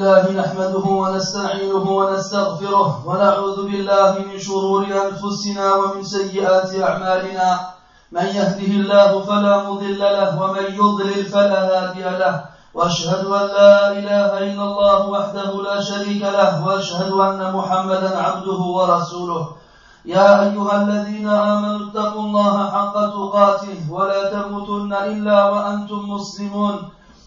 لله نحمده ونستعينه ونستغفره ونعوذ بالله من شرور أنفسنا ومن سيئات أعمالنا. من يهده الله فلا مضل له ومن يضلل فلا هادي له. وأشهد أن لا إله إلا الله وحده لا شريك له. وأشهد أن محمدا عبده ورسوله. يا أيها الذين آمنوا اتقوا الله حق تقاته ولا تموتن إلا وأنتم مسلمون.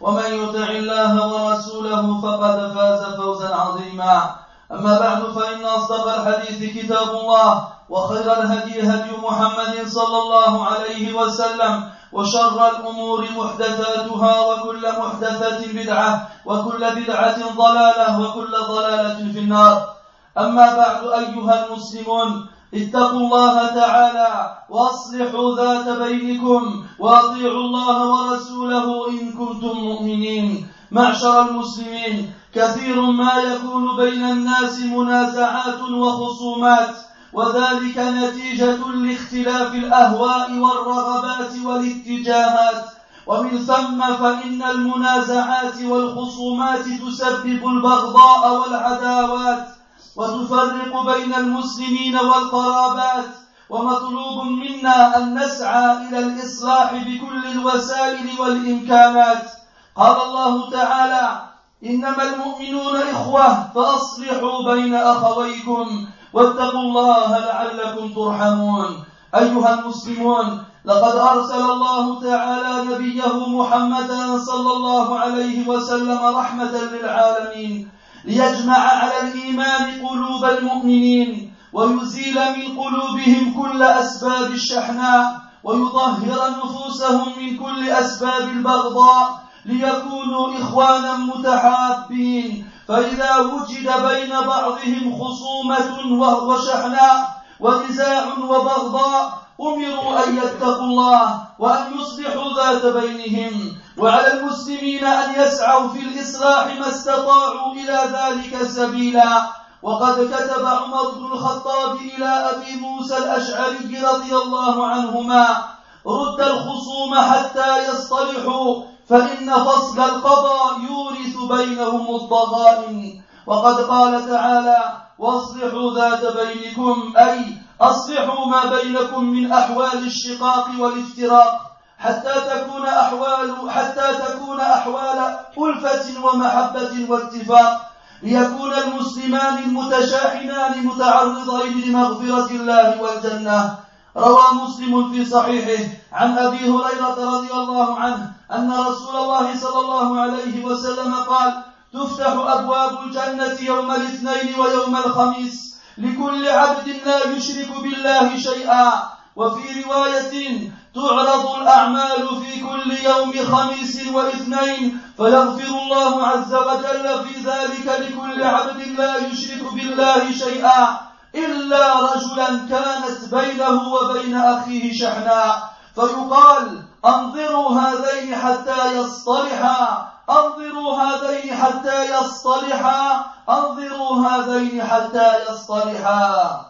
ومن يطع الله ورسوله فقد فاز فوزا عظيما. أما بعد فإن أصدق الحديث كتاب الله وخير الهدي هدي محمد صلى الله عليه وسلم وشر الأمور محدثاتها وكل محدثة بدعة وكل بدعة ضلالة وكل ضلالة في النار. أما بعد أيها المسلمون اتقوا الله تعالى واصلحوا ذات بينكم واطيعوا الله ورسوله إن كنتم مؤمنين. معشر المسلمين كثير ما يكون بين الناس منازعات وخصومات وذلك نتيجة لاختلاف الأهواء والرغبات والاتجاهات. ومن ثم فإن المنازعات والخصومات تسبب البغضاء والعداوات. وتفرق بين المسلمين والقرابات ومطلوب منا أن نسعى إلى الإصلاح بكل الوسائل والإمكانات. قال الله تعالى إنما المؤمنون إخوة فأصلحوا بين أخويكم واتقوا الله لعلكم ترحمون. أيها المسلمون لقد أرسل الله تعالى نبيه محمدا صلى الله عليه وسلم رحمة للعالمين. ليجمع على الإيمان قلوب المؤمنين ويزيل من قلوبهم كل أسباب الشحناء ويطهر نفوسهم من كل أسباب البغضاء ليكونوا إخوانا متحابين. فإذا وجد بين بعضهم خصومة وشحناء ونزاع وبغضاء أمروا أن يتقوا الله وأن يصلحوا ذات بينهم وعلى المسلمين أن يسعوا في الإصلاح ما استطاعوا إلى ذلك سبيلا. وقد كتب عمر بن الخطاب إلى أبي موسى الأشعري رضي الله عنهما رد الخصوم حتى يصطلحوا فإن فصل القضاء يورث بينهم الضغائن. وقد قال تعالى واصلحوا ذات بينكم أي أصلحوا ما بينكم من أحوال الشقاق والإفتراق حتى تكون أحوال حتى تكون أحوال ألفة ومحبة واتفاق ليكون المسلمان المتشاحنان متعرضين لمغفرة الله والجنة. روى مسلم في صحيحه عن أبي هريرة رضي الله عنه أن رسول الله صلى الله عليه وسلم قال تفتح أبواب الجنة يوم الاثنين ويوم الخميس لكل عبد لا يشرك بالله شيئا. وفي رواية تعرض الأعمال في كل يوم خميس واثنين فيغفر الله عز وجل في ذلك لكل عبد لا يشرك بالله شيئا. إلا رجلا كانت بينه وبين أخيه شحناء فيقال أنظروا هذين حتى يصطلحا. أنظروا هذين حتى يصطلحا. أنظروا هذين حتى يصطلحا.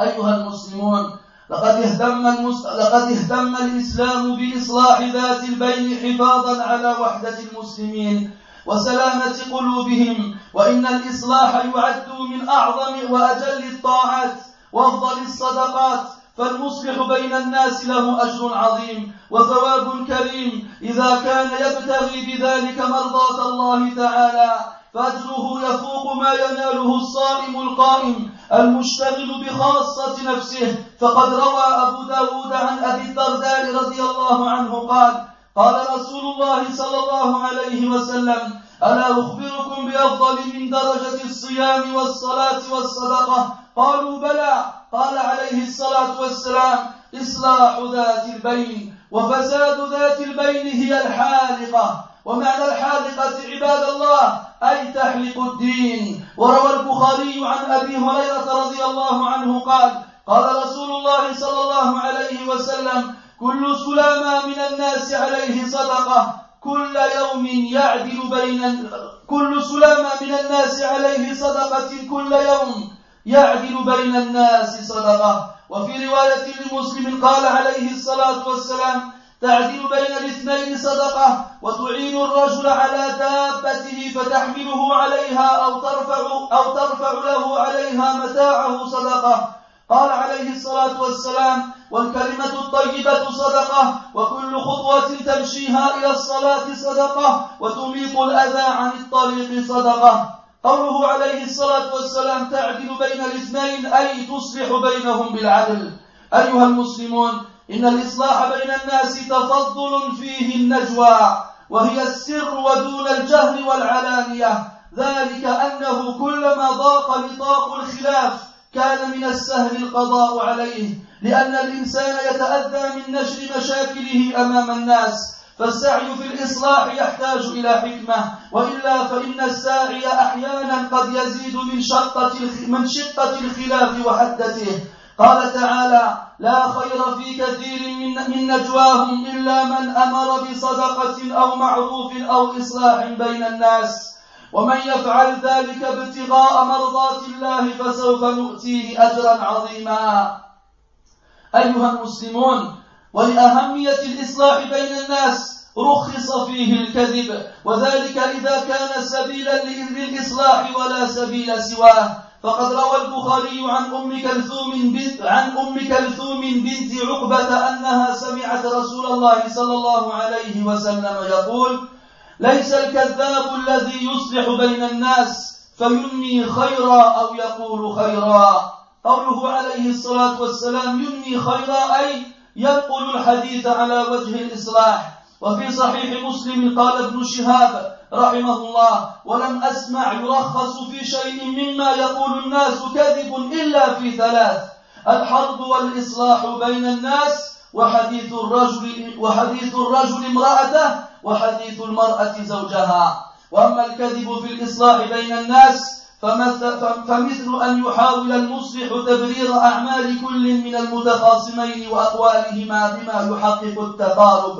أيها المسلمون لقد اهتم المس... لقد اهتم الإسلام بإصلاح ذات البين حفاظا على وحدة المسلمين وسلامة قلوبهم وإن الإصلاح يعد من أعظم وأجل الطاعات وأفضل الصدقات. فالمصلح بين الناس له أجر عظيم وثواب كريم إذا كان يبتغي بذلك مرضاة الله تعالى. فأجره يفوق ما يناله الصائم القائم المشتغل بخاصة نفسه. فقد روى أبو داود عن أبي الدرداء رضي الله عنه قال قال رسول الله صلى الله عليه وسلم ألا أخبركم بأفضل من درجة الصيام والصلاة والصدقة؟ قالوا بلى. قال عليه الصلاة والسلام إصلاح ذات البين وفساد ذات البين هي الحالقة. ومعنى الحالقة عباد الله أي تحلق الدين. وروى البخاري عن أبي هريرة رضي الله عنه قال قال رسول الله صلى الله عليه وسلم كل سلامة من الناس عليه صدقة. كل يوم يعدل بين كل سلامة من الناس عليه صدقة. كل يوم يعدل بين الناس صدقة. وفي رواية لمسلم قال عليه الصلاة والسلام تعدل بين الاثنين صدقة وتعين الرجل على دابته فتحمله عليها أو ترفع أو ترفع له عليها متاعه صدقة. قال عليه الصلاة والسلام والكلمة الطيبة صدقة وكل خطوة تمشيها إلى الصلاة صدقة وتميط الأذى عن الطريق صدقة. قوله عليه الصلاة والسلام تعدل بين الاثنين أي تصلح بينهم بالعدل. أيها المسلمون إن الإصلاح بين الناس تفضل فيه النجوى وهي السر ودون الجهر والعلانية. ذلك أنه كلما ضاق نطاق الخلاف كان من السهل القضاء عليه لأن الإنسان يتأذى من نشر مشاكله أمام الناس. فالسعي في الإصلاح يحتاج إلى حكمة وإلا فإن الساعي أحيانا قد يزيد من شقة من شقة الخلاف وحدته. قال تعالى لا خير في كثير من, من نجواهم إلا من أمر بصدقة أو معروف أو إصلاح بين الناس. ومن يفعل ذلك ابتغاء مرضات الله فسوف نؤتيه أجرا عظيما. أيها المسلمون ولأهمية الإصلاح بين الناس رخص فيه الكذب وذلك إذا كان سبيلا للإصلاح ولا سبيل سواه. فقد روى البخاري عن أم كلثوم بنت عن أم كلثوم بنت عقبة أنها سمعت رسول الله صلى الله عليه وسلم يقول ليس الكذاب الذي يصلح بين الناس فينمي خيرا أو يقول خيرا. قوله عليه الصلاة والسلام ينمي خيرا أي ينقل الحديث على وجه الإصلاح. وفي صحيح مسلم قال ابن شهاب رحمه الله ولم أسمع يرخص في شيء مما يقول الناس كذب إلا في ثلاث الحرب والإصلاح بين الناس وحديث الرجل وحديث الرجل امرأته وحديث المرأة زوجها. وأما الكذب في الإصلاح بين الناس فمثل أن يحاول المصلح تبرير أعمال كل من المتخاصمين وأقوالهما بما يحقق التقارب.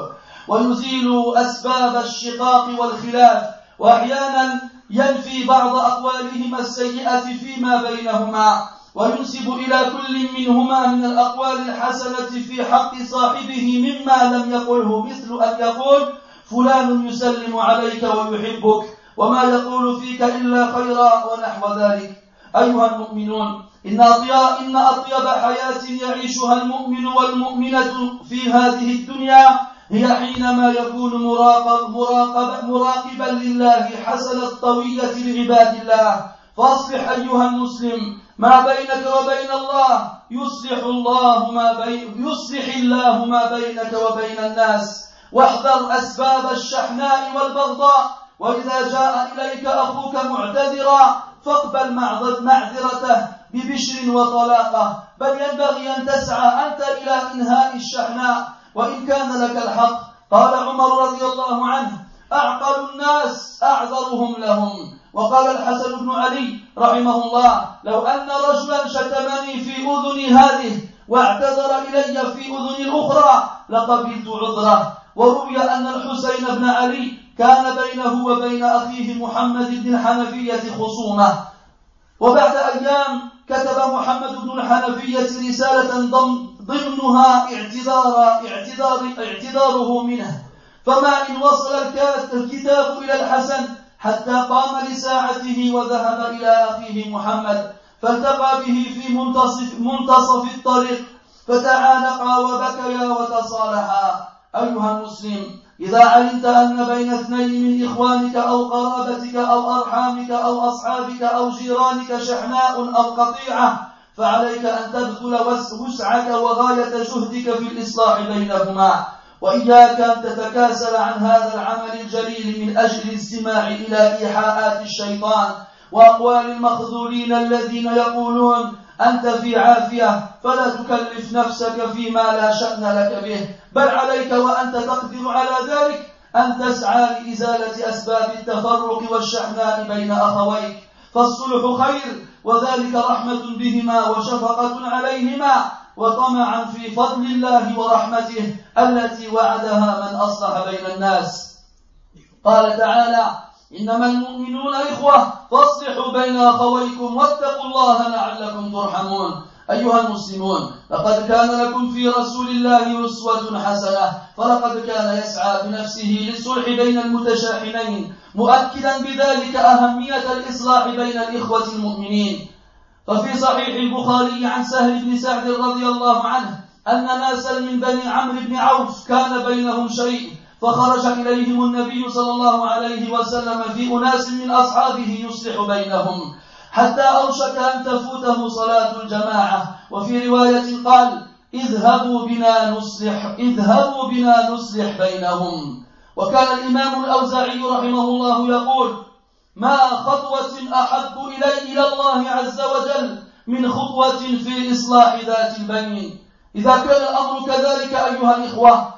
ويزيل أسباب الشقاق والخلاف وأحيانا ينفي بعض أقوالهما السيئة فيما بينهما وينسب إلى كل منهما من الأقوال الحسنة في حق صاحبه مما لم يقله مثل أن يقول فلان يسلم عليك ويحبك وما يقول فيك إلا خيرا ونحو ذلك. أيها المؤمنون إن أطيب, إن أطيب حياة يعيشها المؤمن والمؤمنة في هذه الدنيا هي حينما يكون مراقب مراقب مراقبا لله حسن الطوية لعباد الله. فاصلح أيها المسلم ما بينك وبين الله. يصلح الله ما بين يصلح الله ما بينك وبين الناس. واحذر أسباب الشحناء والبغضاء. وإذا جاء إليك أخوك معتذرا فاقبل معذرته ببشر وطلاقة. بل ينبغي أن تسعى أنت إلى إنهاء الشحناء. وإن كان لك الحق قال عمر رضي الله عنه أعقل الناس أعذرهم لهم. وقال الحسن بن علي رحمه الله لو أن رجلا شتمني في أذني هذه واعتذر إلي في أذني الأخرى لقبلت عذره. وروي أن الحسين بن علي كان بينه وبين أخيه محمد بن الحنفية خصومة. وبعد أيام كتب محمد بن الحنفية رسالة ضمنها اعتذار اعتذار اعتذاره منه. فما إن وصل الكتاب إلى الحسن حتى قام لساعته وذهب إلى أخيه محمد فالتقى به في منتصف, منتصف الطريق فتعانقا وبكيا وتصالحا. أيها المسلم إذا علمت أن بين اثنين من إخوانك أو قرابتك أو أرحامك أو أصحابك أو جيرانك شحناء أو قطيعة فعليك أن تبذل وسعك وغاية جهدك في الإصلاح بينهما. وإياك أن تتكاسل عن هذا العمل الجليل من أجل الاستماع إلى إيحاءات الشيطان وأقوال المخذولين الذين يقولون أنت في عافية فلا تكلف نفسك فيما لا شأن لك به. بل عليك وأنت تقدر على ذلك أن تسعى لإزالة أسباب التفرق والشحناء بين أخويك. فالصلح خير وذلك رحمة بهما وشفقة عليهما وطمعا في فضل الله ورحمته التي وعدها من أصلح بين الناس. قال تعالى إنما المؤمنون إخوة فاصلحوا بين أخويكم واتقوا الله لعلكم ترحمون. أيها المسلمون لقد كان لكم في رسول الله أسوة حسنة فلقد كان يسعى بنفسه للصلح بين المتشاحنين مؤكدا بذلك أهمية الإصلاح بين الإخوة المؤمنين. ففي صحيح البخاري عن سهل بن سعد رضي الله عنه أن ناسا من بني عمرو بن عوف كان بينهم شيء فخرج إليهم النبي صلى الله عليه وسلم في أناس من أصحابه يصلح بينهم حتى أوشك أن تفوته صلاة الجماعة. وفي رواية قال اذهبوا بنا نصلح اذهبوا بنا نصلح بينهم. وكان الإمام الأوزاعي رحمه الله يقول ما خطوة أحب إلي إلى الله عز وجل من خطوة في إصلاح ذات البين إذا كان الأمر كذلك أيها الإخوة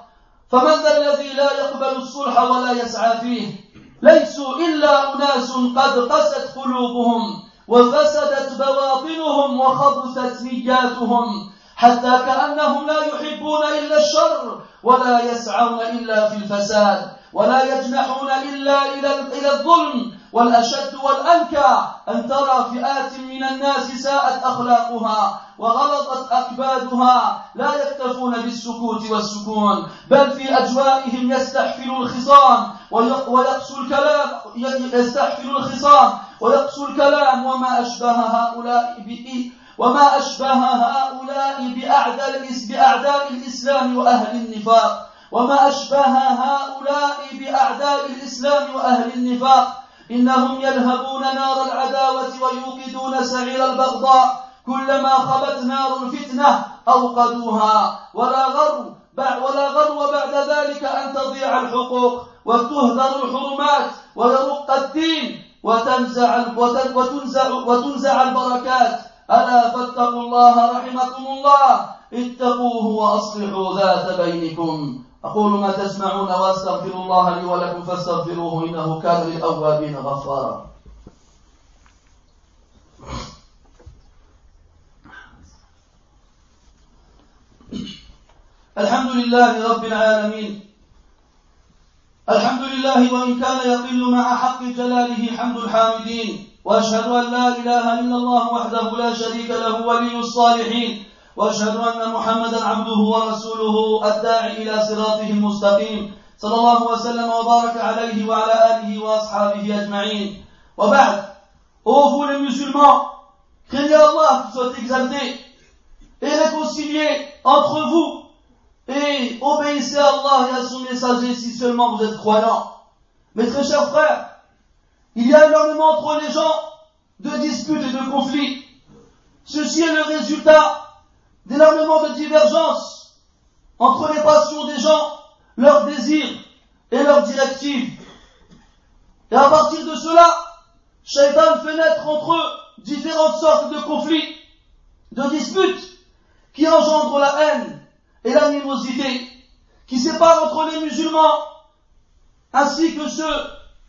فمن ذا الذي لا يقبل الصلح ولا يسعى فيه؟ ليسوا إلا أناس قد قست قلوبهم وفسدت بواطنهم وخبثت نياتهم حتى كأنهم لا يحبون إلا الشر ولا يسعون إلا في الفساد ولا يجنحون إلا إلى الظلم والأشد والأنكى أن ترى فئات من الناس ساءت أخلاقها وغلطت أكبادها لا يكتفون بالسكوت والسكون بل في أجوائهم يستحفل الخصام ويقسو الكلام يستحفل الخصام ويقسو الكلام. وما أشبه هؤلاء وما أشبه هؤلاء بأعداء بأعداء الإسلام وأهل النفاق. وما أشبه هؤلاء بأعداء الإسلام وأهل النفاق. إنهم يلهبون نار العداوة ويوقدون سعير البغضاء. كلما خبت نار الفتنة أوقدوها. ولا غرو ولا غرو بعد ذلك أن تضيع الحقوق. وتهدر الحرمات ويرق الدين وتنزع وتنزع وتنزع البركات. ألا فاتقوا الله رحمكم الله. اتقوه وأصلحوا ذات بينكم. أقول ما تسمعون وأستغفر الله لي ولكم فاستغفروه إنه كان للأوابين غفارا. الحمد لله رب العالمين. الحمد لله وإن كان يقل مع حق جلاله حمد الحامدين. وأشهد أن لا إله إلا الله وحده لا شريك له ولي الصالحين. واشهد ان محمدا عبده ورسوله الداعي إلى صراطه المستقيم صلى الله وسلم وبارك عليه وعلى اله واصحابه اجمعين وبعد ô vous les musulmans craignez Allah soit exalté et réconciliez entre vous et obéissez à Allah et à son messager si seulement vous êtes croyants. Mes très chers frères, il y a énormément entre les gens de disputes et de conflits. Ceci est le résultat d'énormément de divergences entre les passions des gens, leurs désirs et leurs directives. Et à partir de cela, Shaitan fait naître entre eux différentes sortes de conflits, de disputes, qui engendrent la haine et l'animosité, qui séparent entre les musulmans, ainsi que ceux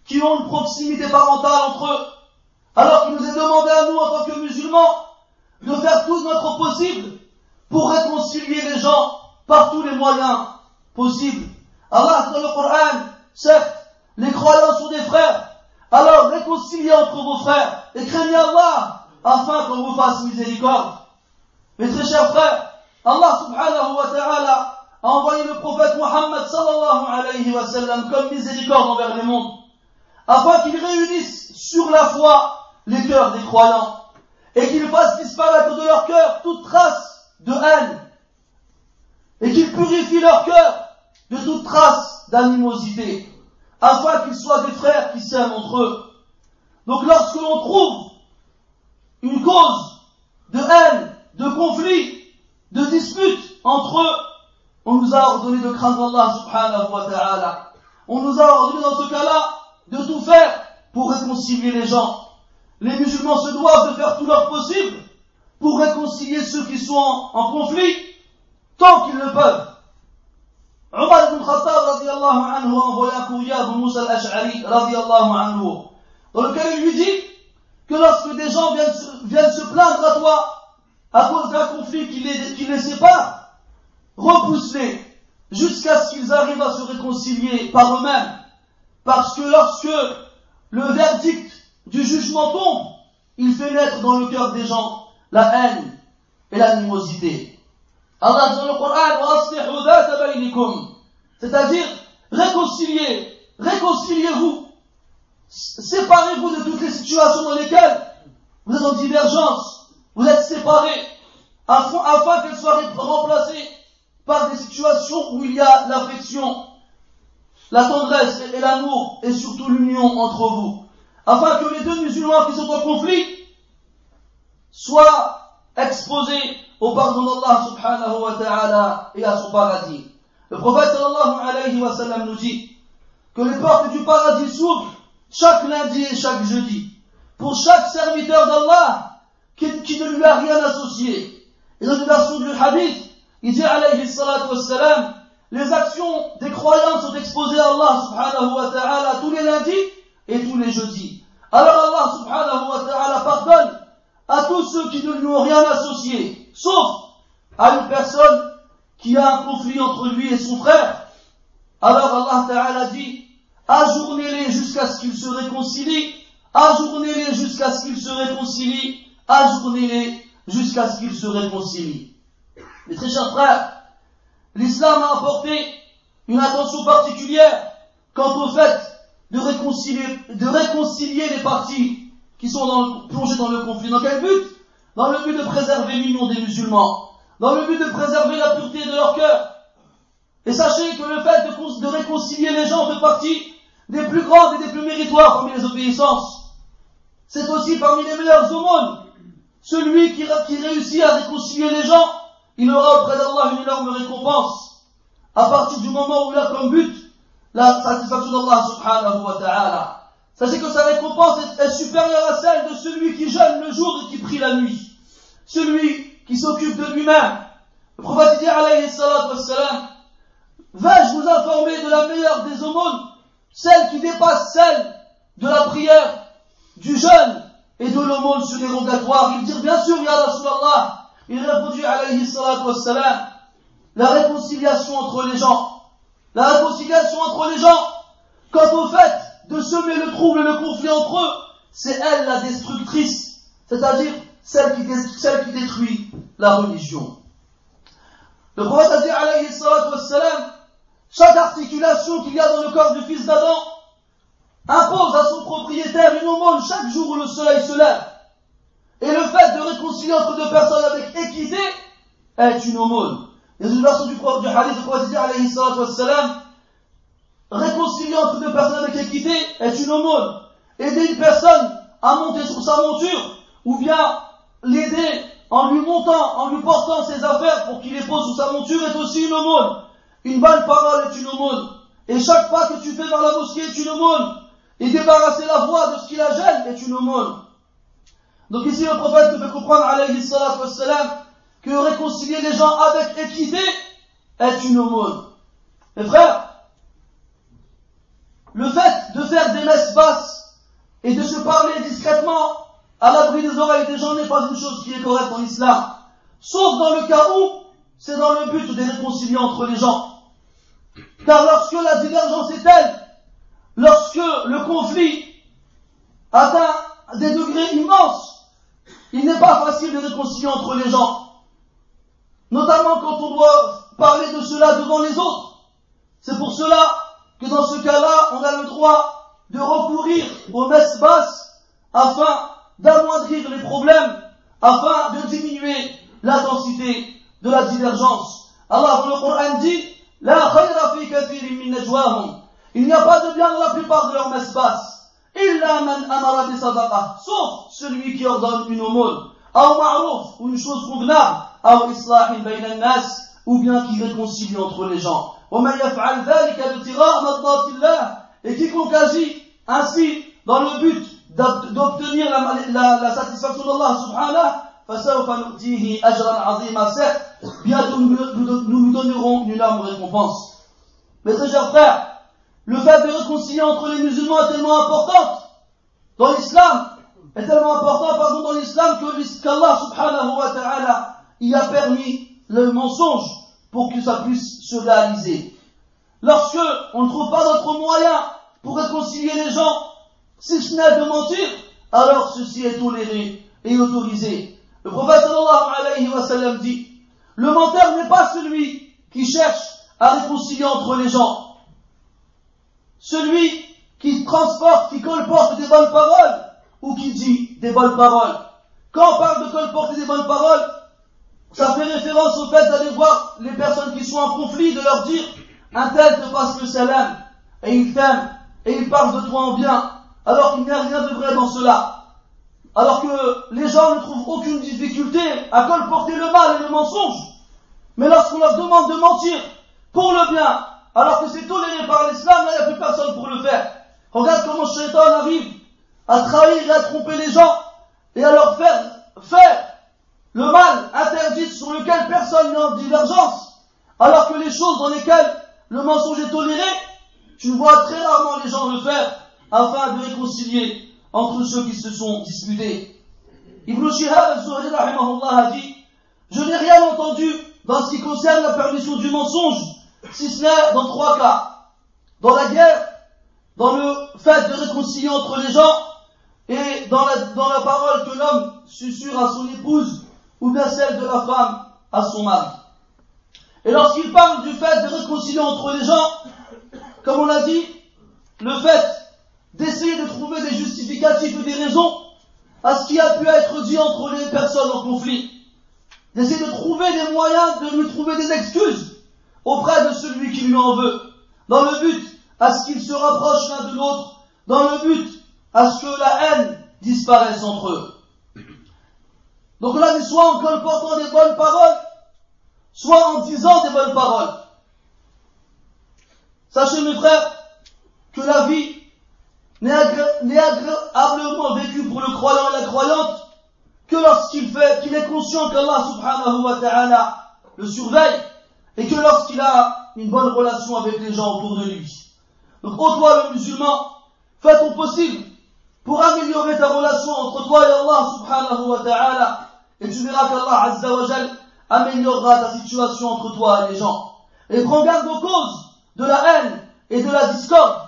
qui ont une proximité parentale entre eux, alors qu'il nous est demandé à nous, en tant que musulmans, de faire tout notre possible pour réconcilier les gens par tous les moyens possibles. Allah dans le Coran, certes, les croyants sont des frères, alors réconciliez entre vos frères et craignez Allah afin qu'on vous fasse miséricorde. Mes très chers frères, Allah subhanahu wa ta'ala a envoyé le prophète Muhammad sallallahu alayhi wa sallam comme miséricorde envers les mondes, afin qu'il réunisse sur la foi les cœurs des croyants et qu'il fasse disparaître de leur cœur toute trace de haine et qu'ils purifient leur cœur de toute trace d'animosité, afin qu'ils soient des frères qui s'aiment entre eux. Donc lorsque l'on trouve une cause de haine, de conflit, de dispute entre eux, on nous a ordonné de craindre Allah subhanahu wa ta'ala. On nous a ordonné dans ce cas-là de tout faire pour réconcilier les gens. Les musulmans se doivent de faire tout leur possible pour réconcilier ceux qui sont en conflit tant qu'ils le peuvent. Omar ibn Khattab radiallahu anhu a envoyé un courrier à Musa al-Ash'ari radiallahu anhu, dans lequel il lui dit que lorsque des gens viennent, se- viennent se plaindre à toi à cause d'un conflit qui les, qui les sépare, repousse-les jusqu'à ce qu'ils arrivent à se réconcilier par eux-mêmes. Parce que lorsque le verdict du jugement tombe, il fait naître dans le cœur des gens la haine et l'animosité. Allah dans le Coran, c'est-à-dire réconciliez, réconciliez-vous, séparez-vous de toutes les situations dans lesquelles vous êtes en divergence, vous êtes séparés, afin qu'elles soient remplacées par des situations où il y a l'affection, la tendresse et l'amour, et surtout l'union entre vous, afin que les deux musulmans qui sont en conflit soient exposés au pardon d'Allah subhanahu wa ta'ala et à son paradis. Le prophète sallallahu alayhi wa sallam nous dit que les portes du paradis s'ouvrent chaque lundi et chaque jeudi pour chaque serviteur d'Allah qui, qui ne lui a rien associé. Et dans une version du hadith, il dit alayhi salatu wa salam, les actions des croyants sont exposées à Allah subhanahu wa ta'ala tous les lundis et tous les jeudis. Alors Allah subhanahu wa ta'ala pardonne à tous ceux qui ne lui ont rien associé, sauf à une personne qui a un conflit entre lui et son frère. Alors Allah Ta'ala dit, ajournez-les jusqu'à ce qu'ils se réconcilient, ajournez-les jusqu'à ce qu'ils se réconcilient, ajournez-les jusqu'à ce qu'ils se réconcilient. Mes très chers frères, l'islam a apporté une attention particulière quant au fait de réconcilier, de réconcilier les parties qui sont dans, plongées dans le conflit. Dans quel but? Dans le but de préserver l'union des musulmans, dans le but de préserver la pureté de leur cœur. Et sachez que le fait de, réconcilier les gens fait partie des plus grandes et des plus méritoires parmi les obéissances. C'est aussi parmi les meilleurs aumônes. Celui qui, qui réussit à réconcilier les gens, il aura auprès d'Allah une énorme récompense. À partir du moment où il a comme but la satisfaction d'Allah subhanahu wa ta'ala. Sachez que sa récompense est, supérieure à celle de celui qui jeûne le jour et qui prie la nuit. Celui qui s'occupe de lui-même. Le prophète dit alayhi salatu wassalam, vais-je vous informer de la meilleure des aumônes, celle qui dépasse celle de la prière, du jeûne et de l'aumône surérogatoire? Il dit bien sûr, Ya Rasulallah. Il répondit alayhi salatu wassalam, la réconciliation entre les gens. La réconciliation entre les gens, quant au fait de semer le trouble et le conflit entre eux, c'est elle la destructrice, c'est-à-dire celle qui, détruit la religion. Le prophète a dit alayhi wassalam, chaque articulation qu'il y a dans le corps du fils d'Adam impose à son propriétaire une aumône chaque jour où le soleil se lève. Et le fait de réconcilier entre deux personnes avec équité est une aumône. A une version du, du hadith du prophète alayhi wassalam, réconcilier entre deux personnes avec équité est une aumône. Aider une personne à monter sur sa monture, ou bien l'aider en lui montant, en lui portant ses affaires pour qu'il les pose sur sa monture est aussi une aumône. Une bonne parole est une aumône. Et chaque pas que tu fais vers la mosquée est une aumône. Et débarrasser la voix de ce qui la gêne est une aumône. Donc ici le prophète te fait comprendre, alayhi salatu wassalam, que réconcilier les gens avec équité est une aumône. Mes frères, le fait de faire des messes basses et de se parler discrètement à l'abri des oreilles des gens n'est pas une chose qui est correcte en islam. Sauf dans le cas où c'est dans le but de réconcilier entre les gens. Car lorsque la divergence est telle, lorsque le conflit atteint des degrés immenses, il n'est pas facile de réconcilier entre les gens. Notamment quand on doit parler de cela devant les autres. C'est pour cela que dans ce cas-là, on a le droit de recourir aux messes basses afin d'amoindrir les problèmes, afin de diminuer l'intensité de la divergence. Allah le Coran dit La. Il n'y a pas de bien dans la plupart de leurs messes basses. Sauf celui qui ordonne une aumône. Ou une chose convenable. Ou bien qui réconcilie entre les gens. Et quiconque agit ainsi dans le but d'obtenir la, satisfaction d'Allah subhanahu certes, bientôt nous, nous, nous donnerons une larme récompense. Mes très chers frères, le fait de réconcilier entre les musulmans est tellement important dans l'islam, est tellement important, pardon, dans l'islam que qu'Allah subhanahu wa ta'ala y a permis le mensonge pour que ça puisse se réaliser. Lorsque on ne trouve pas d'autre moyen pour réconcilier les gens, si ce n'est de mentir, alors ceci est toléré et autorisé. Le prophète sallallahu alayhi wa sallam dit, le menteur n'est pas celui qui cherche à réconcilier entre les gens. Celui qui transporte, qui colporte des bonnes paroles ou qui dit des bonnes paroles. Quand on parle de colporter des bonnes paroles, ça fait référence au fait d'aller voir les personnes qui sont en conflit, de leur dire un tel te passe le salam et il t'aime et il parle de toi en bien, alors qu'il n'y a rien de vrai dans cela. Alors que les gens ne trouvent aucune difficulté à colporter le mal et le mensonge. Mais lorsqu'on leur demande de mentir pour le bien, alors que c'est toléré par l'islam, il n'y a plus personne pour le faire. Regarde comment Shaitan arrive à trahir et à tromper les gens et à leur faire faire le mal interdit sur lequel divergence, alors que les choses dans lesquelles le mensonge est toléré, tu vois très rarement les gens le faire afin de réconcilier entre ceux qui se sont disputés. Ibn Shihab al-Zuhri a dit, je n'ai rien entendu dans ce qui concerne la permission du mensonge, si ce n'est dans trois cas. Dans la guerre, dans le fait de réconcilier entre les gens, et dans la, dans la parole que l'homme susurre à son épouse, ou bien celle de la femme à son mari. Et lorsqu'il parle du fait de réconcilier entre les gens, comme on l'a dit, le fait d'essayer de trouver des justificatifs et des raisons à ce qui a pu être dit entre les personnes en conflit, d'essayer de trouver des moyens de lui trouver des excuses auprès de celui qui lui en veut, dans le but à ce qu'ils se rapprochent l'un de l'autre, dans le but à ce que la haine disparaisse entre eux. Donc là, soit en colportant des bonnes paroles, soit en disant des bonnes paroles. Sachez mes frères que la vie n'est agréablement vécue pour le croyant et la croyante que lorsqu'il fait, qu'il est conscient qu'Allah subhanahu wa ta'ala le surveille et que lorsqu'il a une bonne relation avec les gens autour de lui. Donc, ô toi le musulman, fais ton possible pour améliorer ta relation entre toi et Allah subhanahu wa ta'ala et tu verras qu'Allah azza wa améliorera ta situation entre toi et les gens. Et prends garde aux causes de la haine et de la discorde.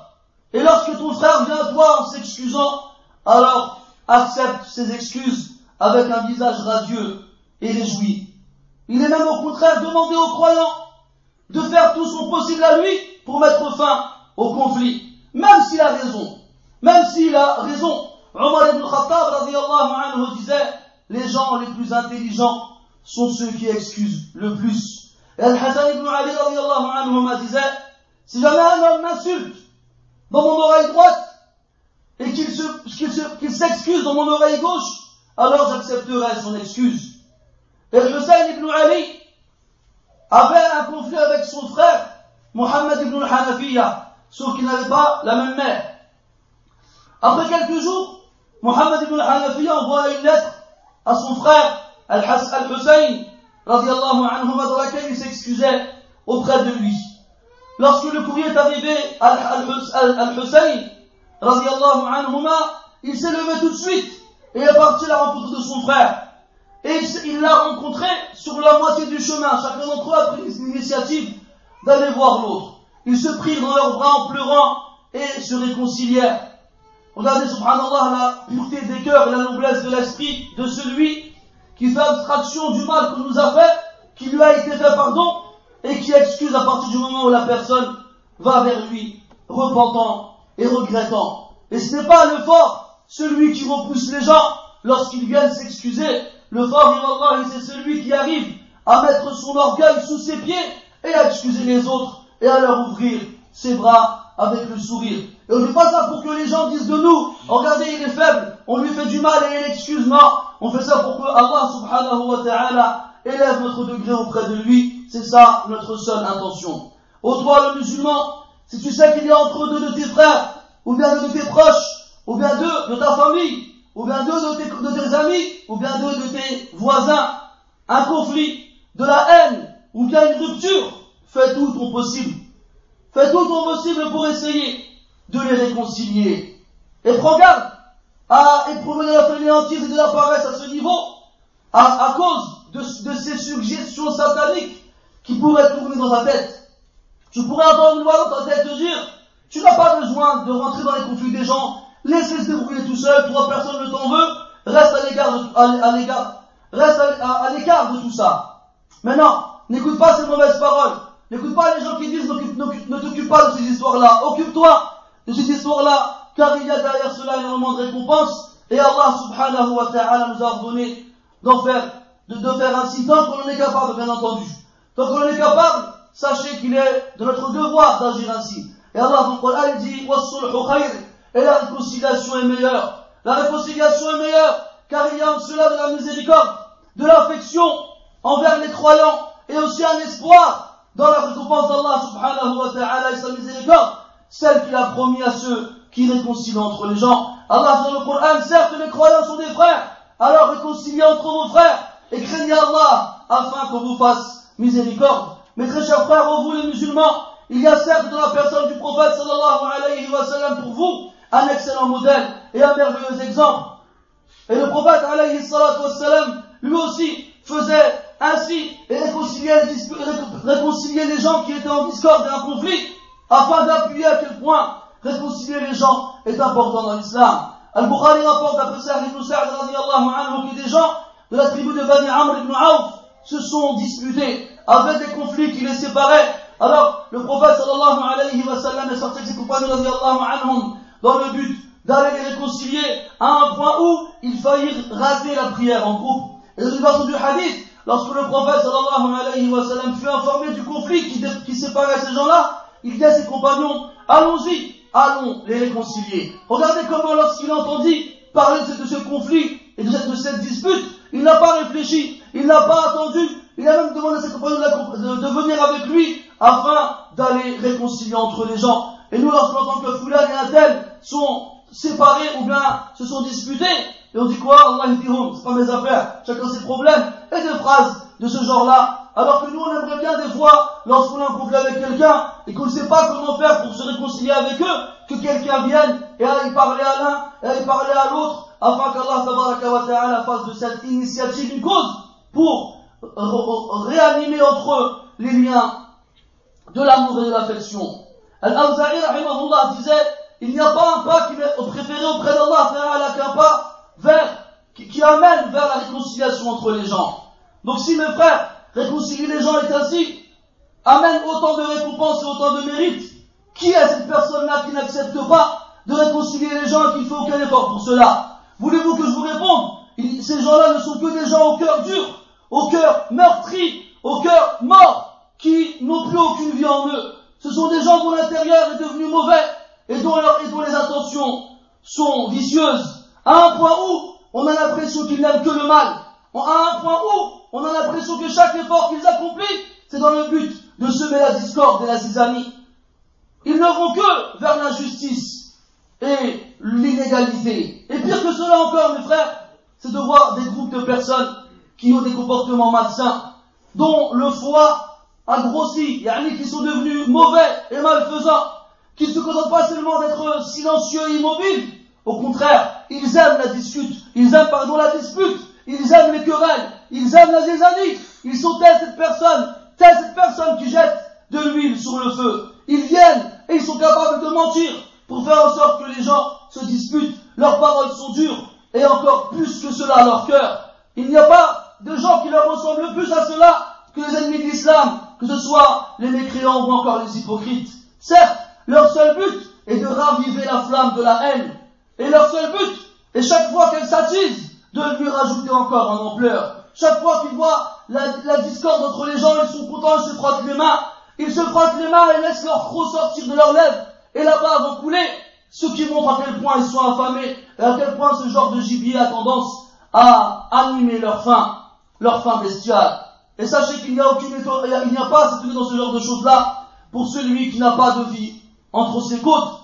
Et lorsque ton frère vient à toi en s'excusant, alors accepte ses excuses avec un visage radieux et réjoui. Il est même au contraire demandé aux croyants de faire tout son possible à lui pour mettre fin au conflit, même s'il a raison. Même s'il a raison. Omar ibn Khattab anhu disait, les gens les plus intelligents sont ceux qui excusent le plus. Et Al-Hassan ibn Ali anhu disait, si jamais un homme m'insulte dans mon oreille droite et qu'il s'excuse dans mon oreille gauche, alors j'accepterai son excuse. Et Hussein ibn Ali avait un conflit avec son frère, Mohammed ibn al-Hanafiya, sauf qu'il n'avait pas la même mère. Après quelques jours, Mohammed ibn al-Hanafiya envoie une lettre à son frère Al-Hussein, dans il s'excusait auprès de lui. Lorsque le courrier est arrivé à Al-Hussein, il s'est levé tout de suite et est parti à la rencontre de son frère. Et il l'a rencontré sur la moitié du chemin. Chacun d'entre eux a pris l'initiative d'aller voir l'autre. Ils se prirent dans leurs bras en pleurant et se réconcilièrent. Regardez, subhanallah, la pureté des cœurs et la noblesse de l'esprit de celui qui fait abstraction du mal qu'on nous a fait, qui lui a été fait pardon, et qui excuse à partir du moment où la personne va vers lui, repentant et regrettant. Et ce n'est pas le fort, celui qui repousse les gens lorsqu'ils viennent s'excuser. Le fort, c'est celui qui arrive à mettre son orgueil sous ses pieds et à excuser les autres et à leur ouvrir ses bras avec le sourire. Et on ne fait pas ça pour que les gens disent de nous, regardez, il est faible, on lui fait du mal et il excuse. Non, on fait ça pour que Allah subhanahu wa ta'ala élève notre degré auprès de lui. C'est ça notre seule intention. Ô toi le musulman, si tu sais qu'il y a entre deux de tes frères, ou bien deux de tes proches, ou bien deux de ta famille, ou bien deux de tes, de tes amis, ou bien deux de tes voisins, un conflit, de la haine, ou bien une rupture, fais tout ton possible fais tout ton possible pour essayer de les réconcilier. Et prends garde à éprouver de la fainéantise et de la paresse à ce niveau, à, cause de, de, ces suggestions sataniques qui pourraient tourner dans ta tête. Tu pourrais entendre une voix dans ta tête te dire, tu n'as pas besoin de rentrer dans les conflits des gens, laisse-les se débrouiller tout seul, toi personne ne t'en veut, reste à l'égard à, l'égard, reste à, l'écart de tout ça. Maintenant, n'écoute pas ces mauvaises paroles, n'écoute pas les gens qui disent ne t'occupe pas de ces histoires-là, occupe-toi de ces histoires-là, car il y a derrière cela énormément de récompenses, et Allah subhanahu wa ta'ala nous a ordonné d'en faire, de, de faire ainsi tant qu'on en est capable, bien entendu. Tant qu'on en est capable, sachez qu'il est de notre devoir d'agir ainsi. Et Allah dit et la réconciliation est meilleure. La réconciliation est meilleure car il y a en cela de la miséricorde, de l'affection envers les croyants et aussi un espoir dans la récompense d'Allah subhanahu wa ta'ala et sa miséricorde, celle qu'il a promis à ceux qui réconcilient entre les gens. Allah dans le Coran, certes les croyants sont des frères, alors réconciliez entre vos frères et craignez Allah afin qu'on vous fasse miséricorde. Mes très chers frères, vous les musulmans, il y a certes dans la personne du prophète sallallahu alayhi wa pour vous un excellent modèle et un merveilleux exemple. Et le prophète alayhi wa sallam lui aussi faisait ainsi et réconciliait, réconcilier les gens qui étaient en discorde et en conflit afin d'appuyer à quel point réconcilier les gens est important dans l'islam. Al-Bukhari rapporte d'après Sa'd ibn Sa'd anhu que des gens de la tribu de Bani Amr ibn Auf se sont disputés, avaient des conflits qui les séparaient alors, le prophète sallallahu alayhi wa sallam est sorti avec ses compagnons anhum dans le but d'aller les réconcilier à un point où il faillirent rater la prière en groupe. Et dans une version du hadith, lorsque le prophète sallallahu alayhi wa sallam fut informé du conflit qui, séparait ces gens-là, il dit à ses compagnons, allons-y, allons les réconcilier. Regardez comment lorsqu'il entendit parler de ce, conflit et de cette, dispute, il n'a pas réfléchi, il n'a pas attendu, il a même demandé à ses compagnons de, venir avec lui afin d'aller réconcilier entre les gens. Et nous, lorsqu'on entend que Foulad et Atel sont séparés ou bien se sont disputés, et on dit quoi? Allah c'est pas mes affaires, chacun ses problèmes, et des phrases de ce genre-là. Alors que nous, on aimerait bien des fois, lorsqu'on a un conflit avec quelqu'un, et qu'on ne sait pas comment faire pour se réconcilier avec eux, que quelqu'un vienne et aille parler à l'un, et aille parler à l'autre, afin qu'Allah fasse de cette initiative une cause pour réanimer entre eux les liens de l'amour et de l'affection. Al-Awza'i, disait, il n'y a pas un pas qui est préféré auprès d'Allah qu'un pas vers, qui, amène vers la réconciliation entre les gens. Donc si mes frères, réconcilier les gens est ainsi, amène autant de récompenses et autant de mérites, qui est cette personne-là qui n'accepte pas de réconcilier les gens et qui ne fait aucun effort pour cela? Voulez-vous que je vous réponde? Ces gens-là ne sont que des gens au cœur dur, au cœur meurtri, au cœur mort, qui n'ont plus aucune vie en eux. Ce sont des gens dont l'intérieur est devenu mauvais et dont, les intentions sont vicieuses, à un point où on a l'impression qu'ils n'aiment que le mal, à un point où on a l'impression que chaque effort qu'ils accomplissent, c'est dans le but de semer la discorde et la zizanie. Ils ne vont que vers l'injustice et l'inégalité. Et pire que cela encore, mes frères, c'est de voir des groupes de personnes qui ont des comportements malsains, dont le foie a grossi, yani qui sont devenus mauvais et malfaisants, qui ne se contentent pas seulement d'être silencieux et immobiles, au contraire, ils aiment la dispute, ils aiment pardon la dispute, ils aiment les querelles, ils aiment la zézanie, ils sont tels cette personne, telle cette personne qui jette de l'huile sur le feu. Ils viennent et ils sont capables de mentir pour faire en sorte que les gens se disputent, leurs paroles sont dures, et encore plus que cela, leur cœur. Il n'y a pas de gens qui leur ressemblent le plus à cela que les ennemis de l'islam, que ce soit les mécréants ou encore les hypocrites. Certes, leur seul but est de raviver la flamme de la haine. Et leur seul but est chaque fois qu'elle s'attise, de lui rajouter encore en ampleur. Chaque fois qu'ils voient la, discorde entre les gens, ils sont contents, ils se frottent les mains. Ils se frottent les mains et laissent leur croc sortir de leurs lèvres. Et là-bas vont couler. Ce qui montre à quel point ils sont affamés et à quel point ce genre de gibier a tendance à animer leur faim leur fin bestiale. Et sachez qu'il n'y a aucune il n'y a pas à dans ce genre de choses-là pour celui qui n'a pas de vie entre ses côtes.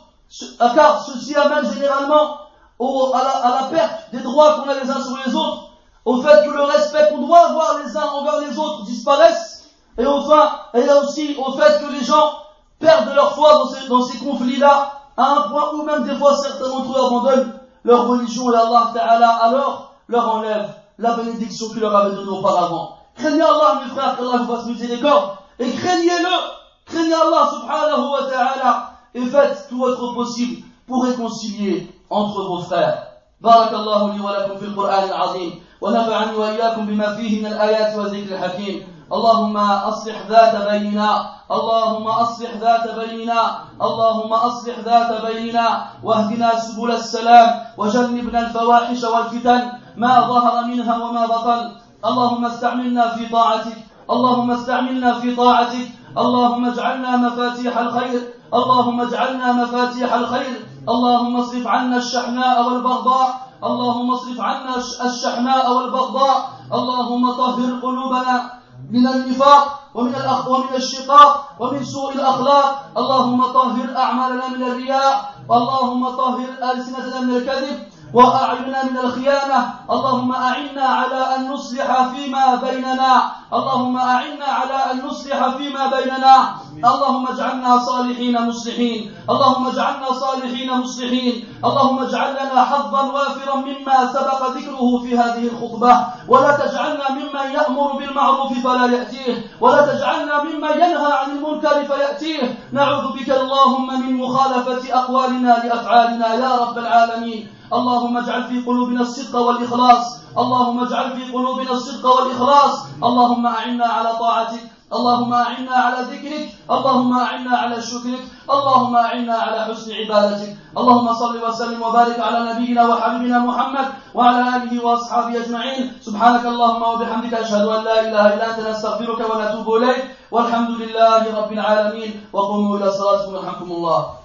Car ceci amène généralement à, la, perte des droits qu'on a les uns sur les autres, au fait que le respect qu'on doit avoir les uns envers les autres disparaisse, et enfin, et aussi au fait que les gens perdent leur foi dans ces, conflits-là, à un point où même des fois certains d'entre eux abandonnent leur religion et Allah Ta'ala alors leur enlève la bénédiction qu'il leur avait donnée auparavant. Craignez Allah, mes frères, qu'Allah vous fasse miséricorde, et craignez-le, craignez Allah subhanahu wa ta'ala, et faites tout votre possible pour réconcilier entre vos frères. بارك الله لي ولكم في القرآن العظيم ونفعني وإياكم بما فيه من الآيات والذكر الحكيم اللهم أصلح ذات بيننا اللهم أصلح ذات بيننا اللهم أصلح ذات بيننا واهدنا سبل السلام وجنبنا الفواحش والفتن ما ظهر منها وما بطن اللهم استعملنا في طاعتك اللهم استعملنا في طاعتك اللهم اجعلنا مفاتيح الخير. اللهم اجعلنا مفاتيح الخير. اللهم اصرف عنا الشحناء والبغضاء. اللهم اصرف عنا الشحناء والبغضاء. اللهم طهر قلوبنا من النفاق ومن الأخ ومن الشقاق ومن سوء الأخلاق. اللهم طهر أعمالنا من الرياء. اللهم طهر ألسنتنا من الكذب. وأعيننا من الخيانة. اللهم أعنا على أن نصلح فيما بيننا. اللهم أعنا على أن نصلح فيما بيننا. اللهم اجعلنا صالحين مصلحين. اللهم اجعلنا صالحين مصلحين. اللهم اجعل لنا حظا وافرا مما سبق ذكره في هذه الخطبة. ولا تجعلنا ممن يأمر بالمعروف فلا يأتيه. ولا تجعلنا ممن ينهى عن المنكر فيأتيه. نعوذ بك اللهم من مخالفة أقوالنا لأفعالنا يا رب العالمين. اللهم اجعل في قلوبنا الصدق والإخلاص. اللهم اجعل في قلوبنا الصدق والإخلاص. اللهم أعنا على طاعتك. اللهم أعنا على ذكرك. اللهم أعنا على شكرك. اللهم أعنا على حسن عبادتك. اللهم صل وسلم وبارك على نبينا وحبيبنا محمد وعلى آله وأصحابه أجمعين. سبحانك اللهم وبحمدك أشهد أن لا إله إلا أنت. نستغفرك ونتوب إليك. والحمد لله رب العالمين. وقوموا إلى صلاتكم يرحمكم الله.